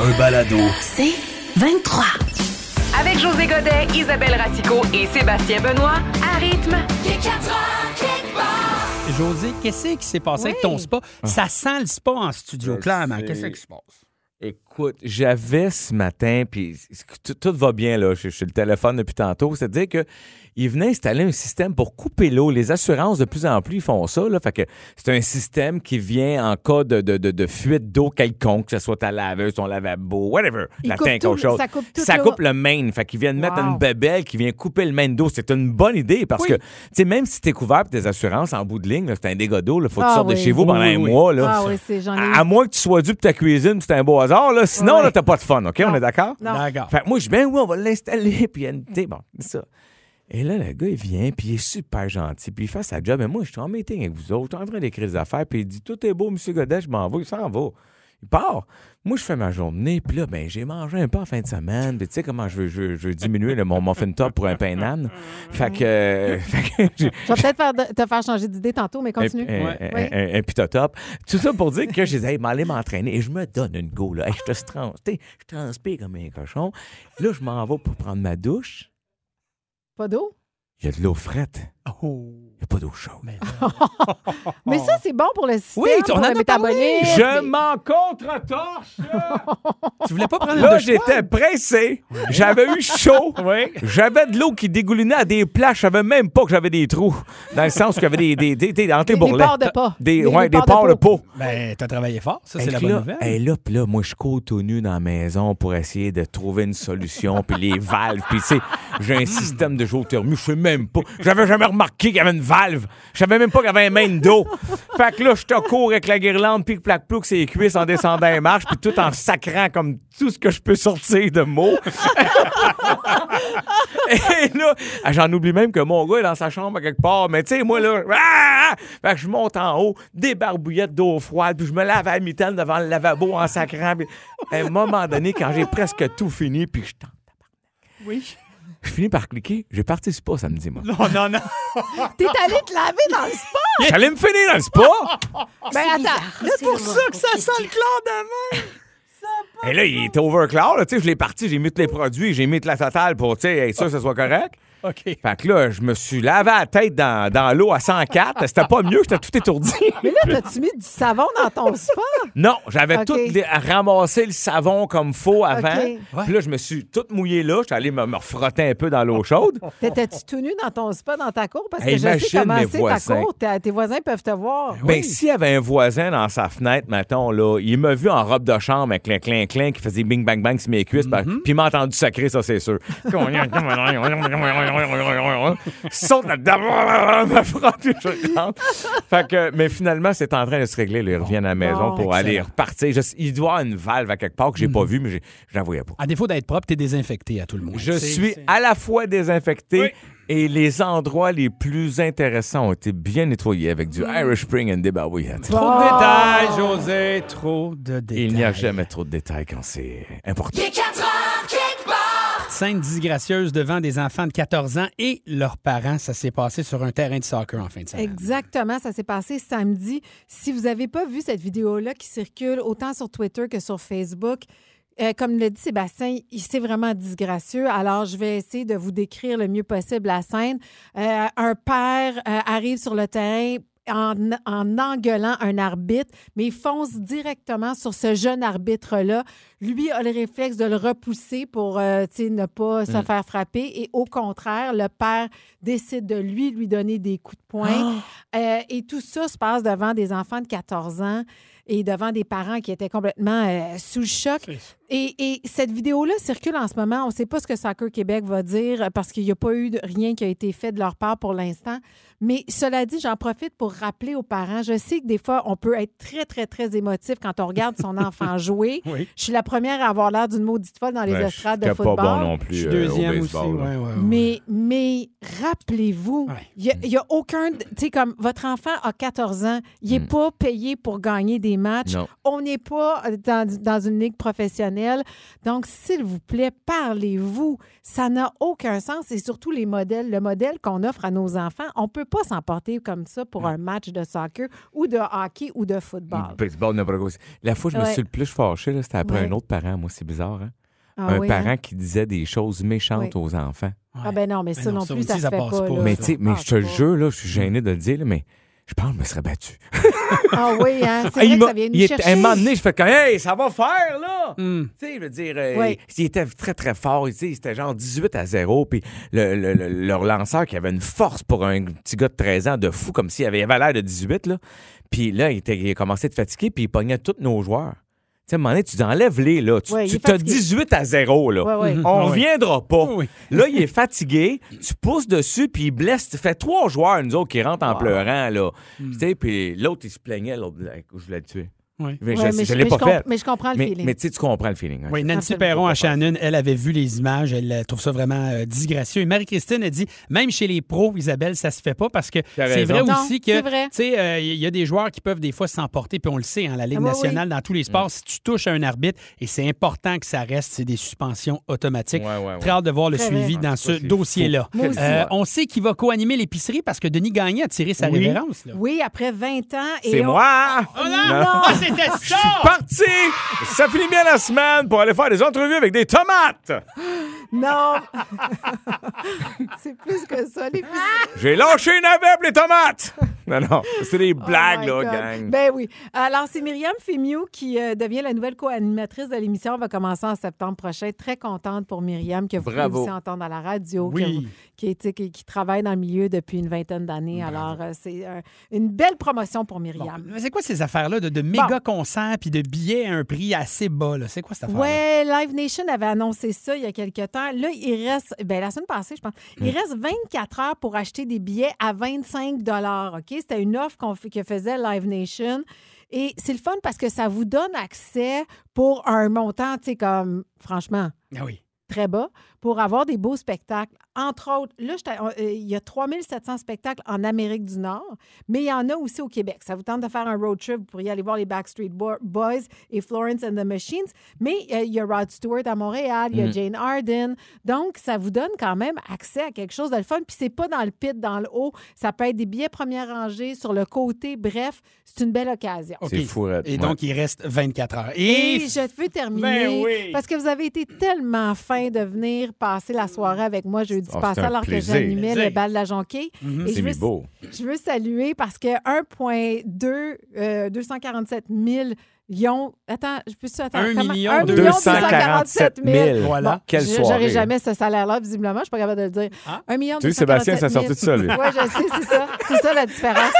Un balado. C'est 23. Avec José Godet, Isabelle Ratico et Sébastien Benoît, à rythme. José, qu'est-ce qui s'est passé avec ton spa? Ça sent le spa en studio, Je clairement. sais. Qu'est-ce qui se passe? Écoute, j'avais ce matin, puis tout, tout va bien, là. Je je suis le téléphone depuis tantôt. C'est-à-dire que il venait installer un système pour couper l'eau. Les assurances, de plus en plus, ils font ça, là. Fait que c'est un système qui vient en cas de, de, de, de fuite d'eau quelconque, que ce soit ta laveuse, ton lavabo, whatever. Il la tout, autre chose. ça coupe tout Ça coupe le main. Fait qu'ils viennent mettre Wow. une bébelle qui vient couper le main d'eau. C'est une bonne idée parce Oui. que, tu sais, même si t'es couvert par tes assurances, en bout de ligne, là, c'est un dégât d'eau, là. Faut que tu Ah sortes de oui. chez vous pendant Oui, un oui. mois, là. Ah oui, c'est j'en ai. À, à moins que tu sois dû pour ta cuisine, c'est un beau hasard, là. Sinon, Ouais. là, t'as pas de fun, OK? On est d'accord? Non. D'accord. Fait que moi, je dis, ben oui, on va l'installer, puis il y a une- tu sais, bon, c'est ça. Et là, le gars, il vient, puis il est super gentil, puis il fait sa job. Mais moi, je suis en meeting avec vous autres, je suis en train d'écrire des affaires, puis il dit, tout est beau, M. Godet, je m'en vais, il s'en va. Il part. Moi, je fais ma journée, puis là, ben, j'ai mangé un peu en fin de semaine, puis tu sais comment je veux, je veux- je veux diminuer le- mon muffin top pour un pain nan. Fait que, euh, fait que Je vais peut-être faire de- te faire changer d'idée tantôt, mais continue. un, un, Ouais. un- Oui. un- un pitotop. Tout ça pour dire que je disais, hey, m'aller m'entraîner. Et je me donne une go, là. Hey, je te trans, tu sais, je transpire comme un cochon. Là, je m'en vais pour prendre ma douche. Pas d'eau? Il y a de l'eau frette. Oh. Il n'y a pas d'eau chaude. Mais Mais ça, c'est bon pour le système, Oui, on pour en le a parlé. métabolisme. Je m'en contre-torche. tu voulais pas prendre Là, douche j'étais pressé. J'avais eu chaud. Oui. J'avais de l'eau qui dégoulinait à des places. Je savais même pas que j'avais des trous. Dans le sens qu'il y avait des, des, des, des, entre les Des- des bourrelets. pores de pas. Des, Des- ouais, des des pores pores de de peau. Ben, t'as travaillé fort. Ça, c'est la bonne là, nouvelle. hey, là, puis là, moi, je cours tout nu dans la maison pour essayer de trouver une solution, puis les valves, puis tu sais, j'ai un système de géothermie, je sais même pas. J'avais jamais remarqué qu'il y avait une valve. Je savais même pas qu'il y avait un main d'eau. Fait que là, je te cours avec la guirlande, puis plaque plouc ses cuisses en descendant les marches, puis tout en sacrant comme tout ce que je peux sortir de mots. Et là, ah, j'en oublie même que mon gars est dans sa chambre quelque part. Mais tu sais, moi, là, ah! fait que je monte en haut, des barbouillettes d'eau froide, puis je me lave à la mitaine devant le lavabo en sacrant. Puis, à un moment donné, quand j'ai presque tout fini, puis je tente. Oui. Je finis par cliquer. J'ai parti spa samedi, moi. Non, non, non. T'es allé te laver dans le spa? J'allais me finir dans le spa. Ben attends. C'est pour ça que ça sent le chlore Et là, il était overcloud. là, Tu sais, je l'ai parti, j'ai mis tous les produits, j'ai mis toute la totale pour, tu sais, être sûr que ce soit correct. OK. Fait que là, je me suis lavé la tête dans, dans l'eau à 104. C'était pas mieux, j'étais tout étourdi. Mais là, t'as-tu mis du savon dans ton spa? Non, j'avais tout les- ramassé le savon comme faux avant. OK. Puis là, je me suis tout mouillé là. J'étais allé me, me refrotter un peu dans l'eau chaude. T'étais-tu tout nu dans ton spa, dans ta cour? Parce que Hey, je sais comment c'est ta cour. Tes, voisins peuvent te voir. Ben, s'il y avait un voisin dans sa fenêtre, mettons, là, il m'a vu en robe de chambre avec un clin clin qui faisait bing bang bang sur mes cuisses, ben, puis il m'a entendu sacrer, ça, c'est sûr. Saute là-dedans, me puis je rentre. Fait que, mais finalement, c'est en train de se régler. là. Ils reviennent à la maison pour aller repartir. Je- il doit y avoir une valve à quelque part que j'ai pas vue, mais j'ai- je la voyais pas. À défaut d'être propre, t'es désinfecté à tout le monde. Je suis à la fois désinfecté Oui. et les endroits les plus intéressants ont été bien nettoyés avec du Irish Spring and des barbouillettes. Trop de détails, José. Trop de détails. Il n'y a jamais trop de détails quand c'est important. Scène disgracieuse devant des enfants de 14 ans et leurs parents. Ça s'est passé sur un terrain de soccer en fin de semaine. Exactement, ça s'est passé samedi. Si vous n'avez pas vu cette vidéo-là qui circule autant sur Twitter que sur Facebook, euh, comme l'a dit Sébastien, c'est vraiment disgracieux. Alors, je vais essayer de vous décrire le mieux possible la scène. Euh, un père euh, arrive sur le terrain en, en engueulant un arbitre, mais il fonce directement sur ce jeune arbitre-là. Lui a le réflexe de le repousser pour euh, ne pas se faire frapper. Et au contraire, le père décide de lui lui donner des coups de poing. Euh, et tout ça se passe devant des enfants de 14 ans. et devant des parents qui étaient complètement euh, sous le choc. Et, et cette vidéo-là circule en ce moment. On ne sait pas ce que Soccer Québec va dire parce qu'il n'y a pas eu de- rien qui a été fait de leur part pour l'instant. Mais cela dit, j'en profite pour rappeler aux parents. Je sais que des fois, on peut être très, très, très émotif quand on regarde son enfant jouer. Oui. Je suis la première à avoir l'air d'une maudite folle dans les Ouais, estrades de football. pas bon non Je plus suis euh, deuxième au aussi. baseball. là. ouais, ouais, ouais. Mais, mais rappelez-vous, Ouais. il n'y a, aucun. Tu sais, comme votre enfant a 14 ans, il n'est Mm. pas payé pour gagner des matchs. Non. On n'est pas euh, dans, dans une ligue professionnelle. Donc, s'il vous plaît, parlez-vous. Ça n'a aucun sens. Et surtout, les modèles, le modèle qu'on offre à nos enfants, on ne peut pas s'emporter comme ça pour un match de soccer ou de hockey ou de football. Baseball, n'importe quoi. La fois où je me suis le plus fâché, là, c'était après Ouais. un autre parent. Moi, c'est bizarre. Hein? Ah un oui, parent hein? qui disait des choses méchantes aux enfants. Ah ben non, mais ça non, non ça plus, ça, se fait passe pas. pas. là. Mais ça tu sais, mais passe je te jure, là, je suis gêné de le dire, là, mais je pense que je me serais battu. Ah oui, hein? C'est Ah, vrai que ça vient nous chercher. À un moment donné, je fais comme, hey, ça va faire, là! Hum. Tu sais, je veux dire, euh, Oui. il était très, très fort. Tu sais, C'était genre 18 à 0. Puis le, le- le- leur lanceur qui avait une force pour un petit gars de 13 ans de fou, comme s'il avait, il avait l'air de 18. Là. Puis là, il, était, il a commencé à être fatigué, puis il pognait tous nos joueurs. Sais, à un moment donné, tu dis, enlève-les, là. Tu, Ouais, tu t'as fatigué. 18 à 0, là. Ouais, ouais. On Ouais. reviendra pas. Là, il est fatigué, tu pousses dessus, puis il blesse. Tu fais trois joueurs, nous autres, qui rentrent en pleurant, là. Tu sais, puis l'autre, il se plaignait, l'autre, là, je voulais le tuer. Oui. Mais Ouais, je, mais je je- l'ai pas je comp- fait. mais je comprends le mais, feeling. Mais tu sais, tu comprends le feeling. hein. Oui, Nancy Absolument. Perron à Shannon, elle avait vu les images, elle trouve ça vraiment euh, disgracieux. Et Marie-Christine a dit, même chez les pros, Isabelle, ça se fait pas parce que c'est vrai Non, aussi que, tu sais, euh, il y a des joueurs qui peuvent des fois s'emporter, puis on le sait, hein, la Ligue Ah, oui, nationale, dans tous les sports, si tu touches à un arbitre, et c'est important que ça reste, c'est des suspensions automatiques. Ouais, ouais, ouais. Très hâte de voir le Très suivi dans Ah, ce dossier-là. Euh, on sait qu'il va co-animer l'épicerie parce que Denis Gagné a tiré sa révérence. Oui, après 20 ans. et C'est on- moi! Oh non! C'était ça! Parti! Ça finit bien la semaine pour aller faire des entrevues avec des tomates! Non! c'est plus que ça, les J'ai lâché une pour les tomates! Non, non, c'est des Oh blagues, là, God. gang. Ben oui. Alors, c'est Myriam Fémiou qui euh, devient la nouvelle co-animatrice de l'émission. Elle va commencer en septembre prochain. Très contente pour Myriam, que vous Bravo. pouvez aussi entendre à la radio, Oui. qui, qui, qui travaille dans le milieu depuis une vingtaine d'années. Alors, euh, c'est euh, une belle promotion pour Bon, Myriam. mais c'est quoi ces affaires-là de, de méga concerts puis de billets à un prix assez bas? là? C'est quoi cette affaire Ouais, Live Nation avait annoncé ça il y a quelques temps. Là, il reste, ben, la semaine passée, je pense, il reste 24 heures pour acheter des billets à 25 OK? C'était une offre qu'on que faisait Live Nation. Et c'est le fun parce que ça vous donne accès pour un montant, tu sais, comme, franchement, Ah oui. très bas pour avoir des beaux spectacles. Entre autres, là, euh, il y a 3700 spectacles en Amérique du Nord, mais il y en a aussi au Québec. Ça vous tente de faire un road trip, vous pourriez aller voir les Backstreet Bo- Boys et Florence and the Machines, mais euh, il y a Rod Stewart à Montréal, il y a Mm. Jane Arden. Donc, ça vous donne quand même accès à quelque chose de le fun. Puis c'est pas dans le pit, dans le haut. Ça peut être des billets première rangée, sur le côté. Bref, c'est une belle occasion. OK. C'est fou. Et Ouais. donc, il reste 24 heures. Et Et, je veux terminer Ben oui. parce que vous avez été tellement fin de venir passer la soirée avec moi jeudi Oh, passé c'est un alors que j'animais le bal de la Jonquille. Mhm. Et je C'est veux, beau. je veux saluer parce que 1,2 euh, 247 000 Lyon. Attends, je peux attendre. Un Comment? million 1 247 000. Voilà. Quelle je- soirée. J'aurais jamais ce salaire-là, visiblement. Je suis pas capable de le dire. Ah. 1 million Tu sais, Sébastien, ça 247 sortait de ça, lui. Oui, je sais, c'est ça. C'est ça la différence.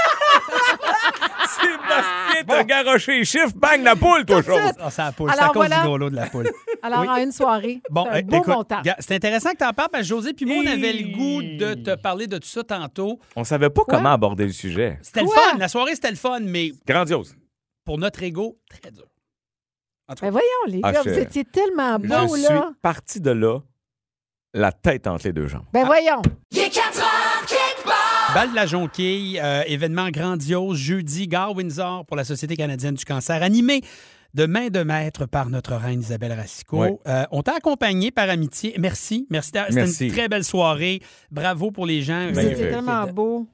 Sébastien, t'as garoché les chiffres, bang, la poule, toi, chose. Ah, ça a poule. Alors, C'est à cause voilà. du gros lot de la poule. Alors, Oui. en une soirée, Bon, c'est un euh, beau écoute, montant. gars, c'est intéressant que tu en parles parce que José puis moi, on avait le goût de te parler de tout ça tantôt. On savait pas Quoi? comment aborder le sujet. C'était le fun. La soirée, c'était le fun, mais Grandiose. pour notre ego, très dur. En tout Ben cas, voyons, les Ah, gars, je- vous étiez tellement Je beaux, suis là. parti de là, la tête entre les deux jambes. Ben voyons. Bal de la Jonquille, euh, événement grandiose, jeudi, Gare Windsor pour la Société canadienne du cancer, animé de main de maître par notre reine Isabelle Racicot. Oui. Euh, on t'a accompagné par amitié. Merci. Merci. C'était Merci. une très belle soirée. Bravo pour les gens. Euh, tellement beaux.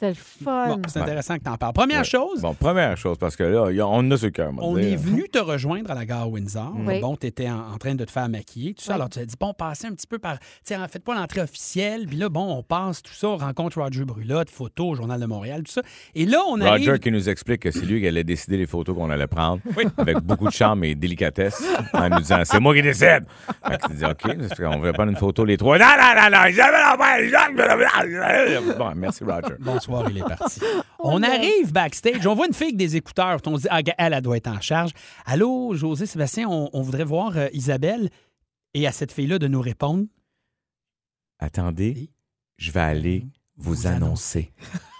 C'était le fun. Bon, c'est intéressant que tu en parles. Première Ouais. chose, Bon, première chose, parce que là, y a- on a ce cœur. on est venu te rejoindre à la gare Windsor. Oui. Bon, tu étais en, en train de te faire maquiller, tout ça. Oui. Alors, tu as dit, bon, passez un petit peu par. Tiens, faites pas l'entrée officielle. Puis là, bon, on passe tout ça, on rencontre Roger Brulotte, photo au Journal de Montréal, tout ça. Et là, on arrive. Roger qui nous explique que c'est lui qui allait décider les photos qu'on allait prendre avec beaucoup de charme et délicatesse en nous disant c'est moi qui décide. Fait que tu dis OK, parce qu'on va prendre une photo les trois. Non, non, non, non. Bon, merci Roger. Bonsoir. Soir, il est parti. on arrive backstage, on voit une fille avec des écouteurs. On se dit, ah, elle, elle doit être en charge. Allô, José, Sébastien, on, on voudrait voir euh, Isabelle. Et à cette fille-là de nous répondre. Attendez, Oui. je vais aller vous Vous annoncer.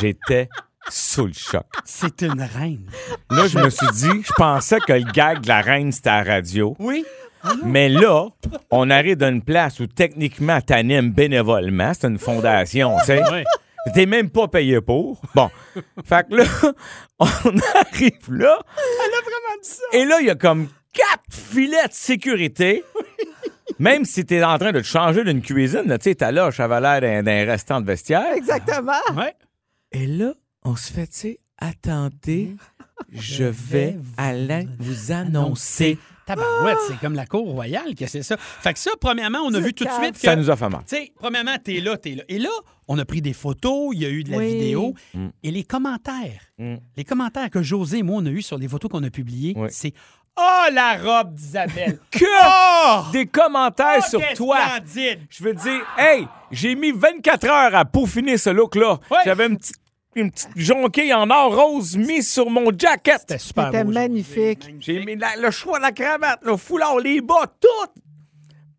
J'étais sous le choc. C'est une reine. Là, je me suis dit, je pensais que le gag de la reine, c'était à la radio. Oui. Mais là, on arrive d'une place où techniquement, t'animes bénévolement. C'est une fondation, tu sais. Ouais. T'es même pas payé pour. Bon. Fait que là, on arrive là. Elle a vraiment dit ça. Et là, il y a comme quatre filets de sécurité. Même si t'es en train de te changer d'une cuisine, là, tu sais, ta ça avait l'air d'un, d'un restant de vestiaire. Exactement. Ouais. Et là, on se fait, tu sais, attendez, je vais aller vous annoncer. Tabarouette, c'est comme la cour royale que c'est ça. Fait que ça, premièrement, on a vu tout de suite que. Ça nous a fait mal. Tu sais, premièrement, t'es là, t'es là. Et là, on a pris des photos, il y a eu de la Oui. vidéo. Mm. Et les commentaires, Mm. les commentaires que José et moi, on a eu sur les photos qu'on a publiées, Oui. c'est Oh, la robe d'Isabelle! Que Oh! des commentaires Oh, sur toi. splendide! Je veux dire, hey, j'ai mis 24 heures à peaufiner ce look-là. J'avais une petite, une petite jonquille en or rose mise sur mon jacket. C'était super C'était beau, José. magnifique. J'ai mis la- le choix de la cravate, le foulard, les bas, tout.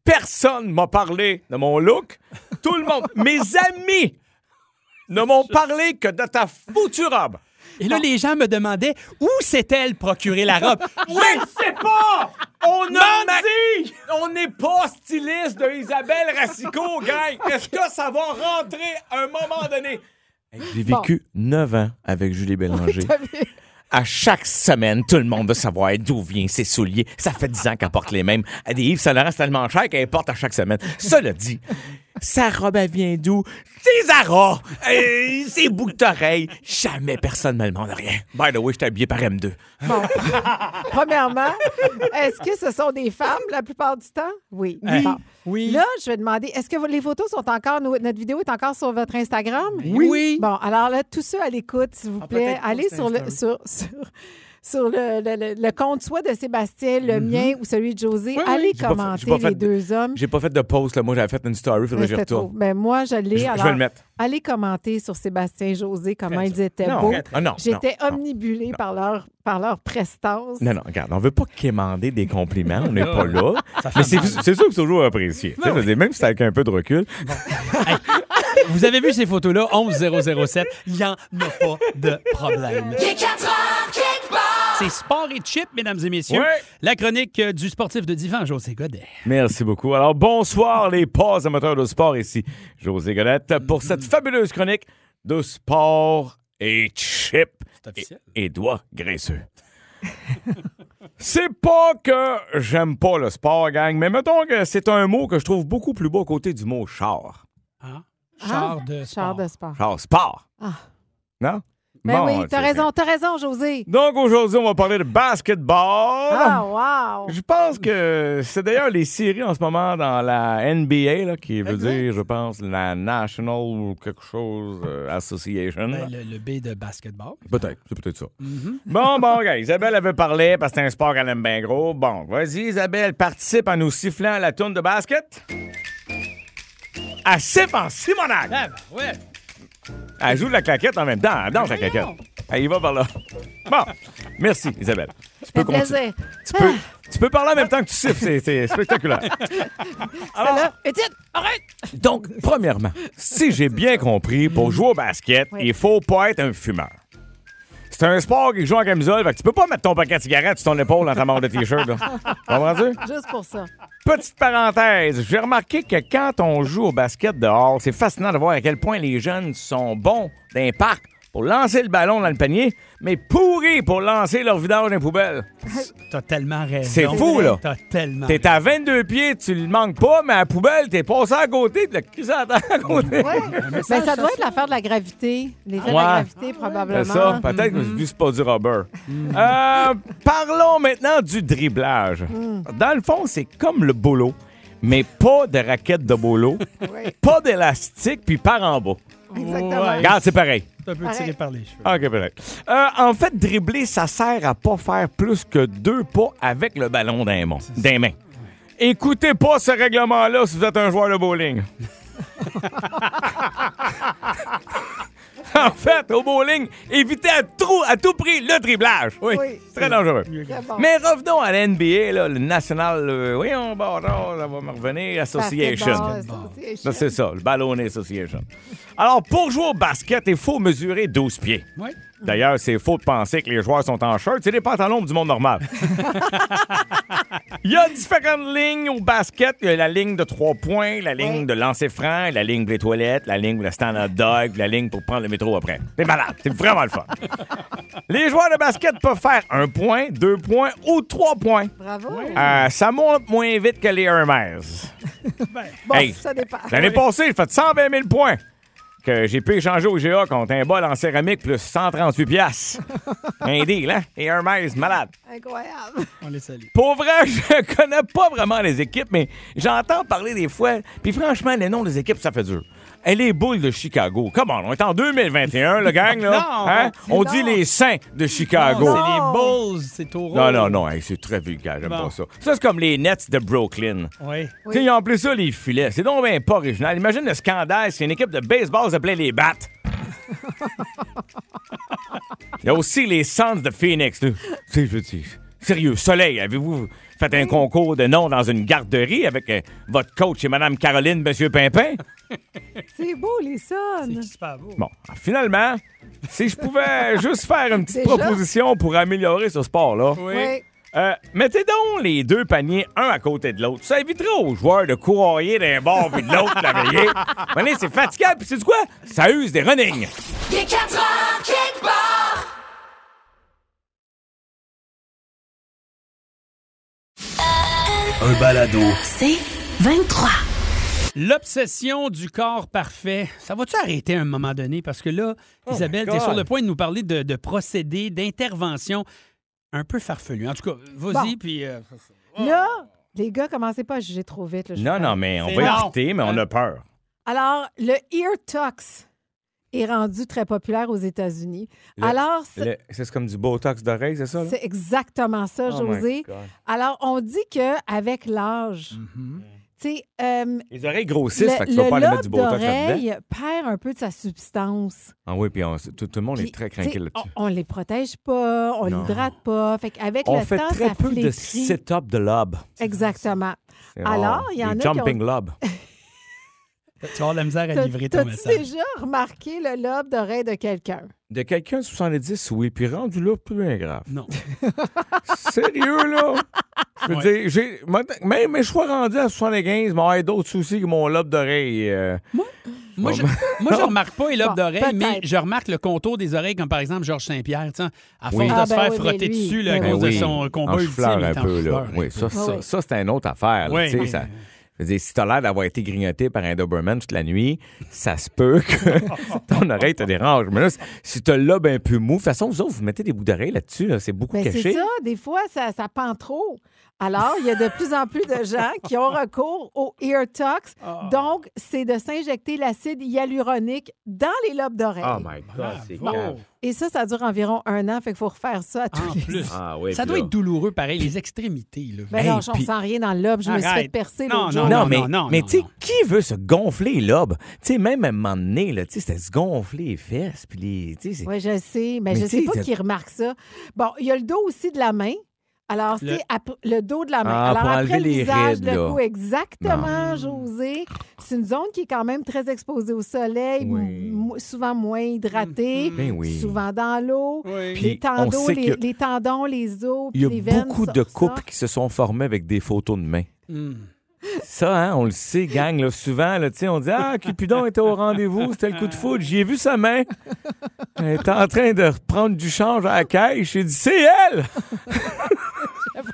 Personne m'a parlé de mon look. Tout le monde, mes amis, ne m'ont parlé que de ta foutue robe. Et là, les gens me demandaient où s'est-elle procuré la robe? Je ne sais pas! On a dit! On n'est pas styliste de Isabelle Racicot, gang! Est-ce que ça va rentrer à un moment donné? J'ai vécu neuf ans avec Julie Bélanger. À chaque semaine, tout le monde veut savoir d'où vient ses souliers. Ça fait dix ans qu'elle porte les mêmes. Des Yves Saint Laurent, c'est tellement cher qu'elle porte à chaque semaine. Cela dit, sa robe, elle vient d'où? C'est Zara! Euh, ses boucles d'oreilles. Jamais personne ne me demande rien. By the way, je suis habillé par M2. Bon. Premièrement, est-ce que ce sont des femmes la plupart du temps? Oui. Oui. Bon. Oui. Là, je vais demander, est-ce que les photos sont encore, no- notre vidéo est encore sur votre Instagram? Oui. Bon, alors là, tous ceux à l'écoute, s'il vous Ah, plaît, allez sur le, sur, sur, sur le, le- le- le compte soit de Sébastien, le mien ou celui de José. Mhm. Oui, allez commenter fait les de- deux hommes. J'ai pas fait de post, là. Moi, j'avais fait une story, faudrait que trop. retourne. Ben, moi, je l'ai. Je, je alors, vais le mettre. allez commenter sur Sébastien et José, comment ils étaient Non, beaux. ah non, J'étais non. omnibulée par leur, par leur prestance. Non, non, regarde, on veut pas quémander des compliments, on n'est pas là. Ça fait Mais c'est sûr que c'est toujours apprécié. Je même si c'est avec un peu de recul. Vous avez vu ces photos-là, 11007, il n'y en a pas de problème. C'est Sport et Chip, mesdames et messieurs. Ouais. La chronique euh, du sportif de divan, José Godet. Merci beaucoup. Alors, bonsoir les pas amateurs de sport ici. José Godette pour cette fabuleuse chronique de sport et chip C'est officiel. et doigts graisseux. c'est pas que j'aime pas le sport, gang, mais mettons que c'est un mot que je trouve beaucoup plus beau à côté du mot char. Hein? Ah, Char de sport. Char de sport. Char sport. Ah. Non? Ben Bon, oui, t'as raison, t'as raison, José. Donc aujourd'hui, on va parler de basketball. Ah, wow! Je pense que c'est d'ailleurs les séries en ce moment dans la NBA, là, qui veut dire, je pense, la National ou quelque chose euh, Association. Ben, le, le B de basketball. Peut-être, c'est peut-être ça. Bon, bon, gars, Isabelle avait parlé parce que c'est un sport qu'elle aime bien gros. Bon, vas-y, Isabelle, participe en nous sifflant la tourne de basket. Elle siffle en Simonac. Ah, ben, ouais. Elle joue de la claquette en même temps. Elle danse la claquette. Elle y va par là. Bon, merci, Isabelle. Tu peux continuer. Tu peux, tu peux parler en même temps que tu siffles. C'est, spectaculaire. Alors, là, Étienne, arrête! Donc, premièrement, si j'ai bien compris, pour jouer au basket, Oui. il faut pas être un fumeur. C'est un sport qui joue en camisole, fait que tu peux pas mettre ton paquet de cigarettes sur ton épaule dans ta manche de t-shirt. là. Comprends-tu? Juste pour ça. Petite parenthèse, j'ai remarqué que quand on joue au basket dehors, c'est fascinant de voir à quel point les jeunes sont bons parc pour lancer le ballon dans le panier, mais pourris pour lancer leur vidange dans les poubelles. T'as tellement raison. C'est fou, là. T'as tellement T'es à 22 pieds, tu le manques pas, mais à la poubelle, t'es passé à côté, tu l'as crissé à terre à côté. Ouais. Mais ça doit être l'affaire de la gravité. L'effet de Ouais. la gravité, probablement. C'est ça, peut-être que vu c'est pas du rubber. Euh, parlons maintenant du dribblage. Dans le fond, c'est comme le bolo, mais pas de raquette de bolo, Oui, pas d'élastique, puis par en bas. exactement. Regarde, c'est pareil. Un peu tiré par les cheveux. OK, peut-être. Euh, en fait, dribbler, ça sert à pas faire plus que deux pas avec le ballon d'un mains. Écoutez pas ce règlement-là si vous êtes un joueur de bowling. en fait, au bowling, évitez à, trou- à tout prix le driblage. Oui. Oui. Très dangereux. Très bon. Mais revenons à la NBA, là, le National. euh, bon, non, ça va me revenir. Association. C'est ça, le Ballonnet Association. Alors, pour jouer au basket, il faut mesurer 12 pieds. Oui. D'ailleurs, c'est faux de penser que les joueurs sont en shirt. C'est des pantalons du monde normal. Il y a différentes lignes au basket. Il y a la ligne de trois points, la ligne Oui. de lancer franc, la ligne pour les toilettes, la ligne pour le stand hot dog, la ligne pour prendre le métro après. C'est malade. C'est vraiment le fun. les joueurs de basket peuvent faire un point, deux points ou trois points. Bravo. Euh, ça monte moins vite que les Hermès. Bon, Hey, ça dépend. L'année passée, j'ai fait 120 000 points que j'ai pu échanger au GA contre un bol en céramique plus 138 piastres. un deal, hein? Et Hermès, malade. Incroyable. On les salue. Pour vrai, je connais pas vraiment les équipes, mais j'entends parler des fois. Puis franchement, les noms des équipes, ça fait dur. Et les Bulls de Chicago. Come on, on est en 2021, le gang, là. Non, Hein? On non. dit les Saints de Chicago. C'est les Bulls, c'est taureau. Non, non, non, hey, c'est très vulgaire, j'aime Bon. pas ça. Ça, c'est comme les Nets de Brooklyn. Oui. Tu sais, ils ont appelé ça les filets. C'est donc bien pas original. Imagine le scandale si une équipe de baseball s'appelait les Bats. Il y a aussi les Suns de Phoenix. là. Tu sais, je veux dire, sérieux, Soleil, avez-vous fait un concours de noms dans une garderie avec euh, votre coach et Madame Caroline, Monsieur Pimpin? C'est beau, les sons. C'est super beau. Bon, finalement, si je pouvais juste faire une petite Déjà? proposition pour améliorer ce sport-là. Oui. Euh, mettez donc les deux paniers un à côté de l'autre. Ça éviterait aux joueurs de courroyer d'un bord puis de l'autre la veillée. C'est fatigant, puis c'est quoi? Ça use des runnings. Il est 4 heures Un balado. C'est 23. L'obsession du corps parfait, ça va-tu arrêter à un moment donné? Parce que là, Isabelle, my tu es sur le point de nous parler de, de procédés, d'interventions un peu farfelus. En tout cas, vas-y, Bon. puis... euh, Là, les gars, commencez pas à juger trop vite. là, Non, non, mais on va écouter, mais on a peur. Alors, le ear tox est rendu très populaire aux États-Unis. Alors, c'est comme du Botox d'oreille, c'est ça? c'est exactement ça, Oh José. Alors, on dit qu'avec l'âge, tu sais, euh, Les oreilles grossissent, le, fait que tu vas pas aller mettre du Botox là-dedans. d'oreille perd un peu de sa substance. Ah oui, puis on- tout, tout le monde Puis, est très craqué là-dessus. On, on les protège pas, on l'hydrate pas. Fait qu'avec On le fait temps, très ça peu de sit-up de lobe. Exactement. Alors, il y en a qui ont- jumping lobe. Tu vas avoir de la misère à T'as- livrer ton T'as-tu message. déjà remarqué le lobe d'oreille de quelqu'un? De quelqu'un de 70, oui, puis rendu là, plus bien grave. Non. Sérieux, là? Je veux Ouais. dire, j'ai, moi, même mais je suis rendu à 75, mais j'ai d'autres soucis que mon lobe d'oreille. euh, Moi, je, moi, je remarque pas les lobes Bon, d'oreille, mais je remarque le contour des oreilles, comme par exemple Georges Saint-Pierre. tu sais, À force Oui. de Ah, se ben faire oui, frotter lui, dessus là, à ben cause oui. de son combat ultime. il un peu, là. fleur, Oui, un ça, peu. ça, Oui. ça, c'est une autre affaire. là, Oui. tu sais, Oui. ça- je veux dire, si t'as l'air d'avoir été grignoté par un Doberman toute la nuit, ça se peut que ton oreille te dérange. Mais là, si t'as le lobe un peu mou, de toute façon, vous autres, vous mettez des bouts d'oreille là-dessus, là, c'est beaucoup Mais Ben, c'est caché. ça, des fois, ça, ça pend trop. Alors, il y a de plus en plus de gens qui ont recours au ear tox. Ah. Donc, c'est de s'injecter l'acide hyaluronique dans les lobes d'oreille. Oh my God, c'est grave. Et ça, ça dure environ un an, fait qu'il faut refaire ça à tous En les plus. Ah oui, ça doit là- être douloureux, pareil, les extrémités. Là. Ben Hey, non, on puis- sent rien dans le lobe. Je me suis fait percer Non, l'autre non, jour. Non, non, mais, non, mais non, tu sais, qui veut se gonfler les lobes? Tu sais, même à un moment donné, là, tu sais, c'était se gonfler les fesses, puis les... Oui, je sais, mais, Mais je sais sais, pas t'as- qui remarque ça. Bon, il y a le dos aussi de la main. Alors, Le- c'est le dos de la main. Ah, Alors, pour après enlever le les visage, rides, le cou, exactement, José. C'est une zone qui est quand même très exposée au soleil, Oui. mo- moins hydratée, Ben oui. souvent dans l'eau. Oui. Puis Les tendons, on sait les, que- les tendons, les os, Il y puis a les veines. beaucoup ça- de ça. couples qui se sont formés avec des photos de mains. Hmm. Ça, hein, on le sait, gang, là, souvent, là, tu sais, on dit Ah, Cupidon était au rendez-vous, c'était le coup de foudre, j'y ai vu sa main. Elle était en train de reprendre du change à la caisse. J'ai dit C'est elle!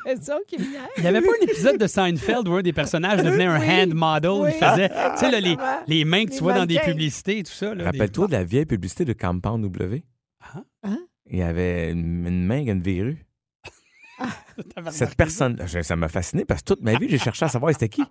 J'ai l'impression qu'il vient. Il n'y avait pas un épisode de Seinfeld où un des personnages devenait un Oui. hand model. Oui. Il faisait, tu sais, là, les, les mains que tu vois dans des publicités et tout ça. Rappelle-toi de la vieille publicité de Compound W. Ah. Hein? Il y avait une, une main avec une verrue. Cette personne, ça m'a fasciné parce que toute ma vie, j'ai cherché à savoir c'était qui.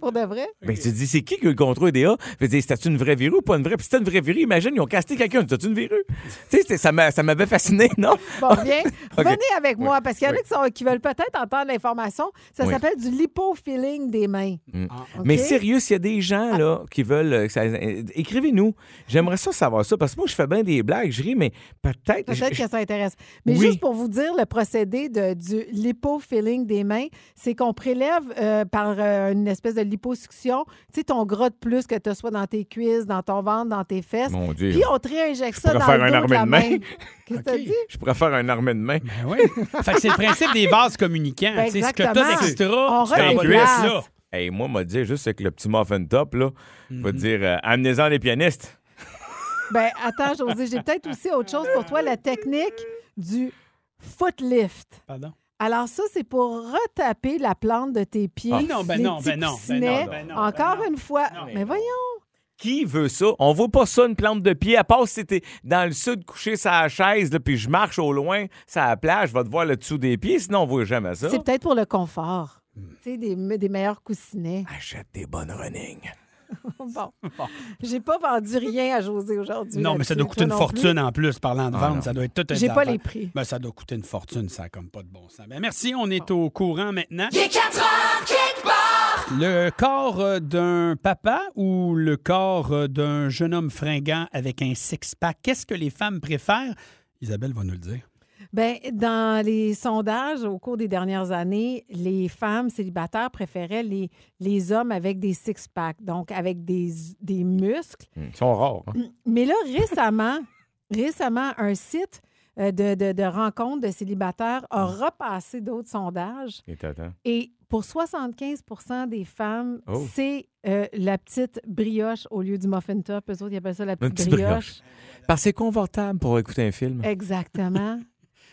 Pour de vrai? Ben, tu te dis, c'est qui qui a le contrat EDA? Je dire, c'était une vraie verrue ou pas une vraie? Puis c'était une vraie verrue, imagine, ils ont casté quelqu'un. C'était une verrue? Tu sais, ça m'a- ça m'avait fasciné, non? Bon, bien. Venez avec moi, parce qu'il y en a Oui. qui, sont- qui veulent peut-être entendre l'information. Ça Oui. s'appelle du lipo-feeling des mains. Mm. OK? Mais sérieux, s'il y a des gens là, qui veulent. euh, ça- euh, Écrivez-nous. J'aimerais ça savoir ça parce que moi, je fais bien des blagues, je ris, mais peut-être. Peut-être que ça intéresse. Mais Oui. juste pour vous dire, le procédé de, du lipo-feeling des mains, c'est qu'on prélève euh, par euh, une espèce de liposuction, tu sais, ton gras de plus que tu soit dans tes cuisses, dans ton ventre, dans tes fesses. Mon Dieu. Puis on te réinjecte ça dans faire le un dos armée de la de main. main. Qu'est-ce que t'as OK. dit? Je pourrais faire un armée de main. Ben oui. fait que c'est le principe des vases communicants. Ben, Tu sais, ce que tu as exactement. d'extra, On tu t'en là. Hey, moi, m'a dit juste avec le petit muffin top, là, va te dire, euh, amenez-en des pianistes. Ben, attends, José, j'ai peut-être aussi autre chose pour toi, la technique du footlift. Pardon? Alors ça, c'est pour retaper la plante de tes pieds. Ah, non, ben les non, petits ben non, ben coussinets. non, ben non, Encore ben non. une fois. Non, mais, mais- voyons. Qui veut ça? On voit pas ça, une plante de pied, à part si t'es dans le sud couché sur la chaise, là, puis je marche au loin, sur la plage, je vais te voir le dessous des pieds, sinon on voit jamais ça. C'est peut-être pour le confort. Hmm. Tu sais, des, des meilleurs coussinets. Achète des bonnes running. Bon. J'ai pas vendu rien à José aujourd'hui. Non, mais ça doit coûter une fortune en plus, parlant de Ah, vente. non. Ça doit être tout un J'ai pas les prix. Ben, ça doit coûter une fortune, ça comme pas de bon sens. Ben, merci, on est au courant maintenant. Il est 4 heures, quelque part. Le corps euh, d'un papa ou le corps euh, d'un jeune homme fringant avec un six-pack, qu'est-ce que les femmes préfèrent? Isabelle va nous le dire. Ben, dans les sondages au cours des dernières années, les femmes célibataires préféraient les, les hommes avec des six-packs, donc avec des, des muscles. Ils sont rares. hein. Mais là, récemment, récemment, un site euh, de, de, de rencontres de célibataires a repassé d'autres sondages. Et. Et pour 75% des femmes, Oh. c'est euh, la petite brioche au lieu du muffin top. Eux autres, ils appellent ça la petite petite brioche. brioche. Parce que c'est confortable pour écouter un film. Exactement.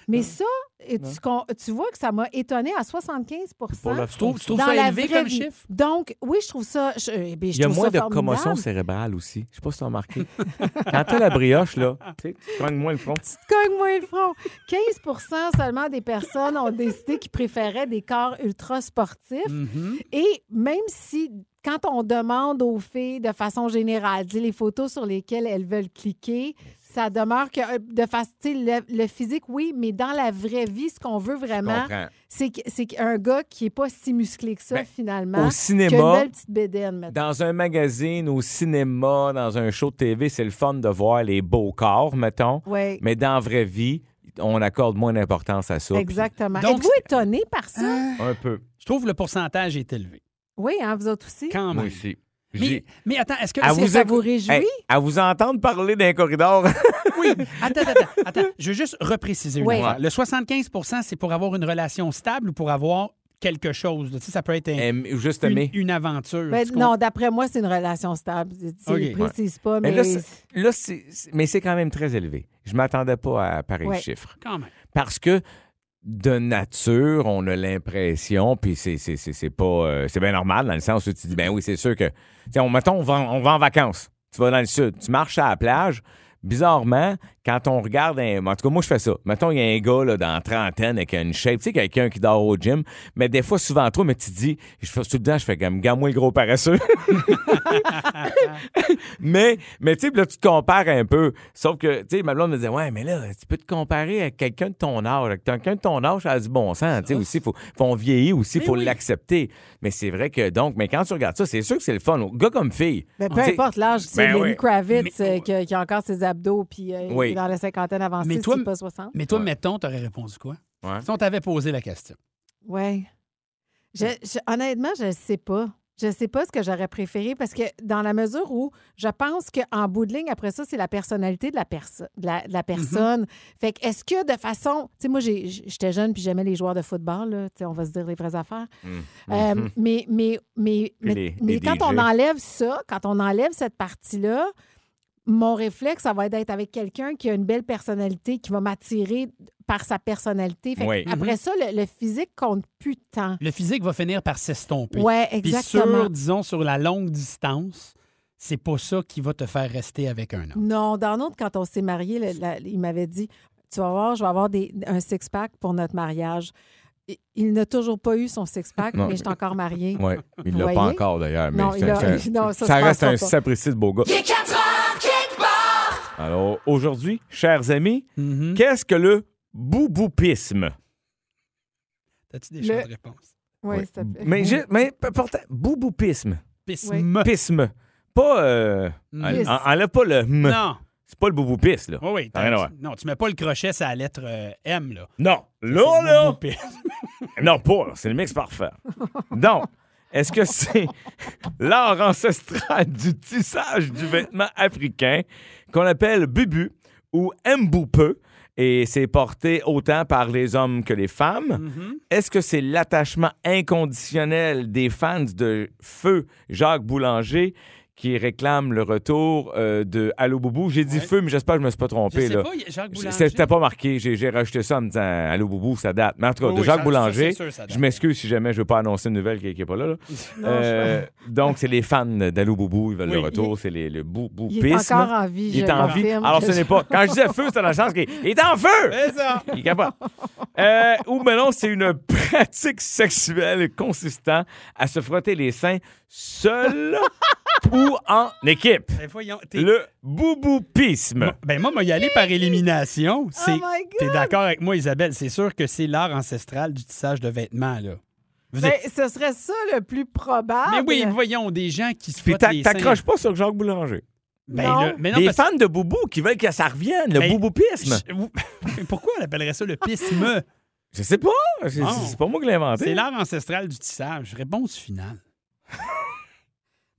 Mais ça, et tu, con- tu vois que ça m'a étonné à 75 Pour Tu trouves, tu trouves dans ça la élevé vraie comme vie. chiffre? Donc, oui, je trouve ça. Je, eh bien, je Il y a trouve moins ça de formidable. commotion cérébrale aussi. Je sais pas si tu as remarqué. Quand t'as la brioche, là, tu sais, tu cognes moins le front. Tu te cognes moins le front. 15% seulement des personnes ont décidé qu'ils préféraient des corps ultra sportifs. Mhm. Et même si, quand on demande aux filles de façon générale, sais, les photos sur lesquelles elles veulent cliquer, ça demeure que euh, de façon, le, le physique, oui, mais dans la vraie vie, ce qu'on veut vraiment, c'est qu'un gars qui n'est pas si musclé que ça, Ben, finalement, Au qui a une cinéma, belle petite bédaine, maintenant. dans un magazine, au cinéma, dans un show de TV, c'est le fun de voir les beaux corps, mettons. Oui, Mais dans la vraie vie, on accorde moins d'importance à ça. exactement. Donc, Êtes-vous étonné par ça? Un peu. Je trouve que le pourcentage est élevé. Oui, hein, vous autres aussi? Quand Moi même. aussi. Mais, J'ai- mais attends, est-ce que. À Est-ce que vous ça écou- vous réjouit? Hey, à vous entendre parler d'un corridor. Oui. Attends, attends, attends. Je veux juste repréciser une Oui. affaire. Le 75% c'est pour avoir une relation stable ou pour avoir quelque chose. Tu sais, ça peut être un- juste une, une aventure. Ben, Tu comprends? non, d'après moi, c'est une relation stable. Tu OK. ils précisent pas, Mais mais... là, c'est- là, c'est- c'est- mais c'est quand même très élevé. Je m'attendais pas à pareil Ouais. chiffre. Quand même. Parce que de nature, on a l'impression, puis c'est, pas. euh, c'est bien normal dans le sens où tu dis, ben oui, c'est sûr que. On, mettons, on va, on va en vacances. Tu vas dans le sud, tu marches à la plage. Bizarrement, quand on regarde un. En tout cas, moi, je fais ça. Mettons, il y a un gars là, dans la trentaine avec une shape, tu sais, quelqu'un qui dort au gym, mais des fois, souvent trop, mais tu te dis, je fais tout le temps, je fais comme, gamme-moi le gros paresseux. mais, mais tu sais, là, tu te compares un peu. Sauf que, tu sais, ma blonde me disait, ouais, mais là, tu peux te comparer à quelqu'un de ton âge. Avec quelqu'un de ton âge, ça a du bon sens. Tu sais, aussi, faut, faut on vieillit aussi, Mais faut oui. l'accepter. Mais c'est vrai que, donc, mais quand tu regardes ça, c'est sûr que c'est le fun. Gars comme fille. Ben, peu importe l'âge, c'est ben Lenny oui. Kravitz Mais- euh, qui, a, qui a encore ses abdos, puis euh, Oui. Dans la cinquantaine avancée, Mais toi, c'est pas 60. Mais toi, Ouais. mettons, t'aurais répondu quoi? Ouais. Si on t'avait posé la question. Oui. Je, je- honnêtement, je ne sais pas. Je ne sais pas ce que j'aurais préféré parce que dans la mesure où je pense qu'en bout de ligne, après ça, c'est la personnalité de la, perso- de la, de la personne. Fait que est-ce que de façon. Tu sais, moi, j'ai- j'étais jeune puis j'aimais les joueurs de football, là. Tu sais, on va se dire les vraies affaires. Euh, Mhm. mais mais, mais, mais, les- mais les quand DJ. on enlève ça, quand on enlève cette partie-là, mon réflexe, ça va être d'être avec quelqu'un qui a une belle personnalité, qui va m'attirer par sa personnalité. Fait Oui. Après ça, le, le physique compte plus tant. Le physique va finir par s'estomper. Ouais, Puis exactement. sur, disons, sur la longue distance, c'est pas ça qui va te faire rester avec un homme. Non, dans notre, quand on s'est la- il m'avait dit Tu vas voir, je vais avoir des, un six-pack pour notre mariage. il- n'a toujours pas eu son six-pack, mais je suis encore mariée. Oui, il l'a pas encore d'ailleurs. mais Non, il a- ça reste un pas. sapristi de beau gars. Il est 4 heures quelque part. Alors, aujourd'hui, chers amis, Mhm. qu'est-ce que le bouboupisme? T'as-tu des Le- choses de réponse? Oui, Oui. s'il te plaît. Mais, j'ai- mais pourtant, bouboupisme. Pisme. Pisme. Pas. Euh, Mm. en- Enlève pas le m. Non. C'est pas le bouboupisme, là. Oui, oui. Ça n'a rien à t'as- voir. Non, tu mets pas le crochet sur la lettre euh, M, là. Non. Là, là. boubou-pisme. Non, pas. là. C'est le mix parfait. Donc, est-ce que c'est l'art ancestral du tissage du vêtement africain qu'on appelle bubu ou mboupe? Et c'est porté autant par les hommes que les femmes? Mhm. Est-ce que c'est l'attachement inconditionnel des fans de Feu Jacques Boulanger qui réclament le retour euh, de Allô Boubou? J'ai dit Ouais. Feu, mais j'espère que je me suis pas Je trompé. sais là. pas. C'était pas marqué. J'ai rajouté ça en me disant Allô Boubou, ça date. Mais en tout cas, Oui, de Jacques ça- Boulanger, sûr, je m'excuse si jamais je veux pas annoncer une nouvelle qui n'est pas là. là. Non, Euh, donc, c'est les fans d'Allô Boubou, ils veulent le retour. C'est les, le Il est bouboupisme. encore en vie, Il je est en vie. Alors, ce je- n'est pas. Quand je disais feu, c'est dans le sens qu'il il est en feu! C'est ça. Il est capable. Euh, ou mais non, c'est une pratique sexuelle consistant à se frotter les seins seul ou en équipe. Ben, voyons, Le bouboupisme. Moi- Ben moi, moi, y aller par élimination. C'est... Oh my God! T'es d'accord avec moi, Isabelle? C'est sûr que c'est l'art ancestral du tissage de vêtements, là. Vous Ben, êtes- ce serait ça le plus probable. Mais oui, voyons, des gens qui se Puis t'accroches pas sur Jacques Boulanger. Ben, Non. le- mais non, les parce- fans de Boubou qui veulent que ça revienne, le Ben, bouboupisme. Je- Pourquoi on appellerait ça le pisme? Je sais pas. C'est c'est pas moi qui l'ai inventé. C'est l'art ancestral du tissage. Réponse finale.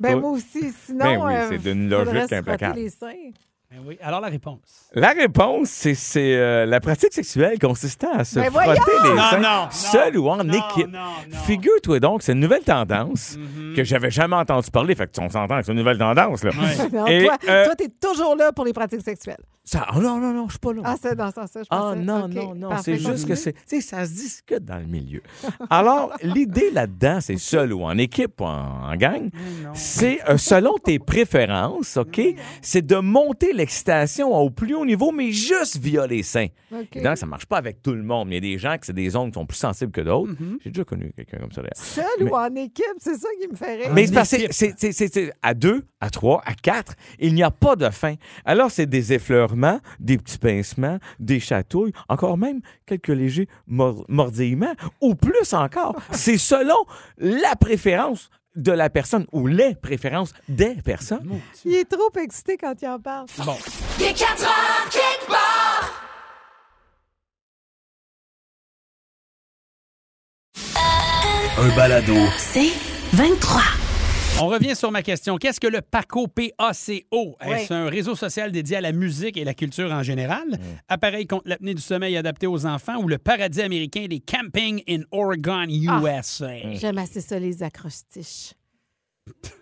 Ben, moi aussi. Sinon, Ben oui, euh, c'est d'une logique impeccable. les seins. Ben oui. Alors, la réponse. La réponse, c'est c'est, euh, la pratique sexuelle consistant à se Ben frotter les Non, seins non, non. seul ou en Non, équipe. non, non. Figure-toi donc, c'est une nouvelle tendance Mhm. que j'avais jamais entendu parler. Fait que on s'entend que c'est une nouvelle tendance. Là. Ouais. Non, Et, toi, euh, toi, t'es toujours là pour les pratiques sexuelles. Ça, oh non, non, non, je suis pas là. Ah, c'est dans ce sens-là, je Ah pensais. non, OK, non, non, parfait, c'est juste que continue. c'est, tu sais, ça se discute dans le milieu. Alors, l'idée là-dedans, c'est seul ou en équipe ou en, en gang, c'est euh, selon tes préférences, OK? C'est de monter l'excitation au plus haut niveau, mais juste via les seins. OK. Évidemment, ça marche pas avec tout le monde. mais Il y a des gens que c'est des zones qui sont plus sensibles que d'autres. J'ai déjà connu quelqu'un comme ça. d'ailleurs. Seul Mais- ou en équipe, c'est ça qui me fait rire. Mais c'est parce que équipe. c'est- c'est- c'est- c'est à deux, à trois, à quatre, il n'y a pas de fin. Alors, c'est des effleurements, des petits pincements, des chatouilles, encore même quelques légers mor- mordillements, ou plus encore. C'est selon la préférence de la personne ou les préférences des personnes. Il est trop excité quand il en parle. Bon. Il est 4 heures quelque part. Un balado. C'est 23. On revient sur ma question. Qu'est-ce que le PACO, P-A-C-O? Oui. Est-ce un réseau social dédié à la musique et la culture en général? Appareil contre l'apnée du sommeil adapté aux enfants ou le paradis américain des campings in Oregon, USA? J'aime assez ça, les acrostiches.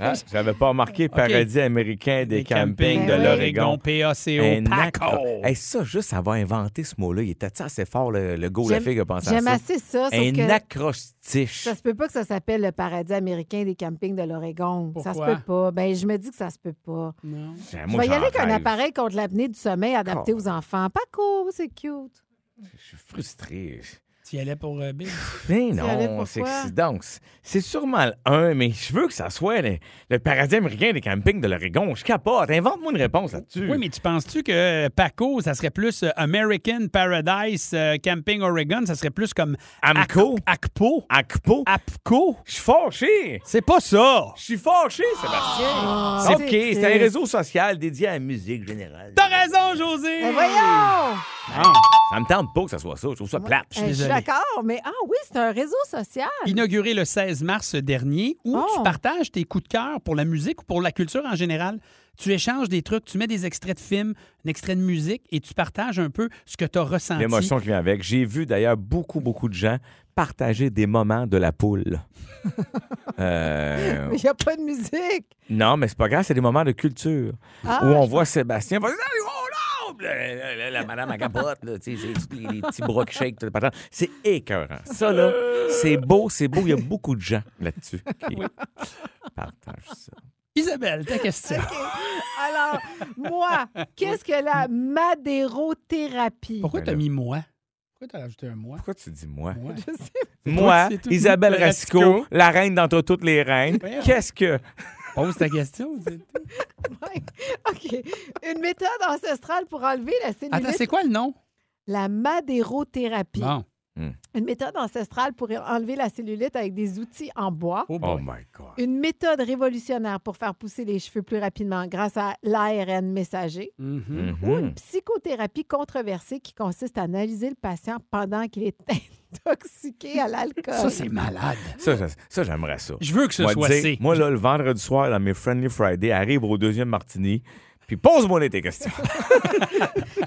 Ah, J'avais pas remarqué Paradis américain des, campings de oui. l'Oregon. P-A-C-O, Un PACO. Hey, ça, juste avoir inventé ce mot-là, il était assez fort, le, le go, la J'aime- fille qui a pensé à J'aime ça? assez ça, sauf Un que acrostiche. ça se peut pas que ça s'appelle le paradis américain des campings de l'Oregon. Ça se peut pas. Ben, je me dis que ça se peut pas. Non. Ben, Je moi, vais y aller avec un appareil contre l'apnée du sommeil adapté Oh. aux enfants. Pas cool, c'est cute. Je suis frustré. Tu y allais pour euh, Bill? Mais non, c'est donc c'est- sûrement le 1, mais je veux que ça soit le, le paradis américain des campings de l'Oregon. Je capote. Invente-moi une réponse là-dessus. Oui, mais tu penses-tu que euh, PACO, ça serait plus euh, American Paradise euh, Camping Oregon? Ça serait plus comme Amco? Ac- ACPO? Acpo? APCO? Je suis fâché. C'est pas ça! Je suis fâché, Sébastien. Ah, OK, c'est un réseau social dédié à la musique générale. José! Ben voyons! Non, ça me tente pas que ça soit ça. Je trouve ça plate. Je suis désolé. d'accord, mais ah oui, c'est un réseau social. Inauguré le 16 mars dernier, où Oh. tu partages tes coups de cœur pour la musique ou pour la culture en général. Tu échanges des trucs, tu mets des extraits de films, un extrait de musique et tu partages un peu ce que tu as ressenti. L'émotion qui vient avec. J'ai vu d'ailleurs beaucoup, beaucoup de gens partager des moments de la poule. Euh, Mais il n'y a pas de musique. non, mais c'est pas grave, c'est des moments de culture Ah, où on je voit Sébastien. va- Oh non! La, la- la- la madame à capote, là, tu sais, les, les petits bras qui shake, tout le patin. C'est écœurant. Ça, là, c'est beau, c'est beau. Il y a beaucoup de gens là-dessus qui partagent ça. Isabelle, ta question. Alors, moi, qu'est-ce que la madérothérapie? Pourquoi Ben t'as là. mis moi? Pourquoi t'as rajouté un mois? Pourquoi tu dis moi? Moi. Je sais. Moi. Isabelle Racicot. la reine d'entre toutes les reines. Qu'est-ce que. Pose ta question. OK. Une méthode ancestrale pour enlever la cellulite. Attends, c'est quoi le nom? La madérothérapie. Bon. Une méthode ancestrale pour enlever la cellulite avec des outils en bois. Oh Oh my God. Une méthode révolutionnaire pour faire pousser les cheveux plus rapidement grâce à l'ARN messager. Mhm. Ou Mhm. une psychothérapie controversée qui consiste à analyser le patient pendant qu'il est intoxiqué à l'alcool. Ça, c'est malade. Ça, ça, ça, j'aimerais ça. Je veux que ce Moi, soit dire, moi, là, le vendredi soir, dans mes Friendly Friday, arrive au deuxième martini, puis pose-moi tes questions.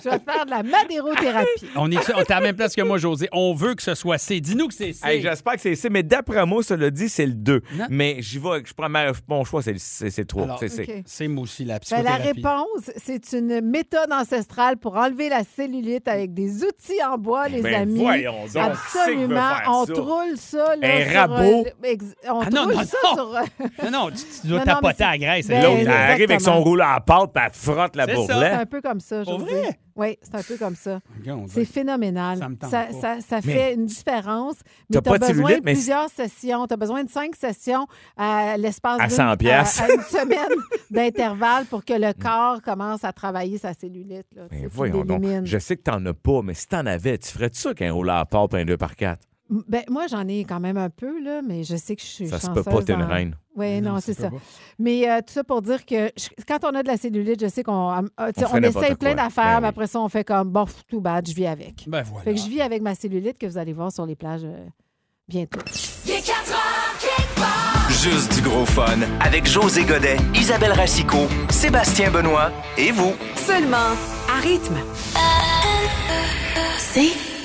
Je vais te faire de la madérothérapie. On est, on est à la même place que moi, José. On veut que ce soit C. Dis-nous que c'est C. Hey, J'espère que c'est C, mais d'après moi, ça le dit, c'est le 2. Non. Mais j'y vais, je prends ma- mon choix, c'est le c'est- c'est 3. Alors, C'est C. C'est moi aussi, la Ben, psychothérapie. la réponse, c'est une méthode ancestrale pour enlever la cellulite avec des outils en bois, les Ben, amis. voyons donc, Absolument. On ça? troule ça. Là, Un sur, rabot? euh, on Ah, non, troule non, ça non. sur. euh, Non, non, tu, tu dois tapoter à la graisse. Ben, L'autre, elle arrive avec son rouleau à pâte, puis elle te frotte la ça. C'est un peu comme ça, Pour vrai? Oui, c'est un peu comme ça. Regarde, C'est phénoménal. Ça me tente ça, pas. ça- ça Mais- fait une différence. Mais T'as tu pas as de besoin de mais plusieurs sessions. Tu as besoin de cinq sessions à l'espace À d'une- 100 piastres. à, à une semaine d'intervalle pour que le corps commence à travailler sa cellulite. Là. Tu Ben, tu voyons donc. Je sais que t'en as pas, mais si t'en avais, tu ferais ça qu'un rouleau à pâte, un 2 par 4 Ben, moi, j'en ai quand même un peu, là, mais je sais que je suis Ça se chanceuse. peut pas, t'es une dans- reine. Oui, non, c'est ça. pas. Mais euh, tout ça pour dire que je- quand on a de la cellulite, je sais qu'on euh, tu sais, On essaye plein quoi. d'affaires, Ben mais oui. après ça, on fait comme, bon, tout bad, je vis avec. Ben voilà. Fait que je vis avec ma cellulite que vous allez voir sur les plages euh, bientôt. Il est 4 heures, quelque part. Juste du gros fun avec José Godet, Isabelle Racicot, Sébastien Benoît et vous. Seulement à rythme. C'est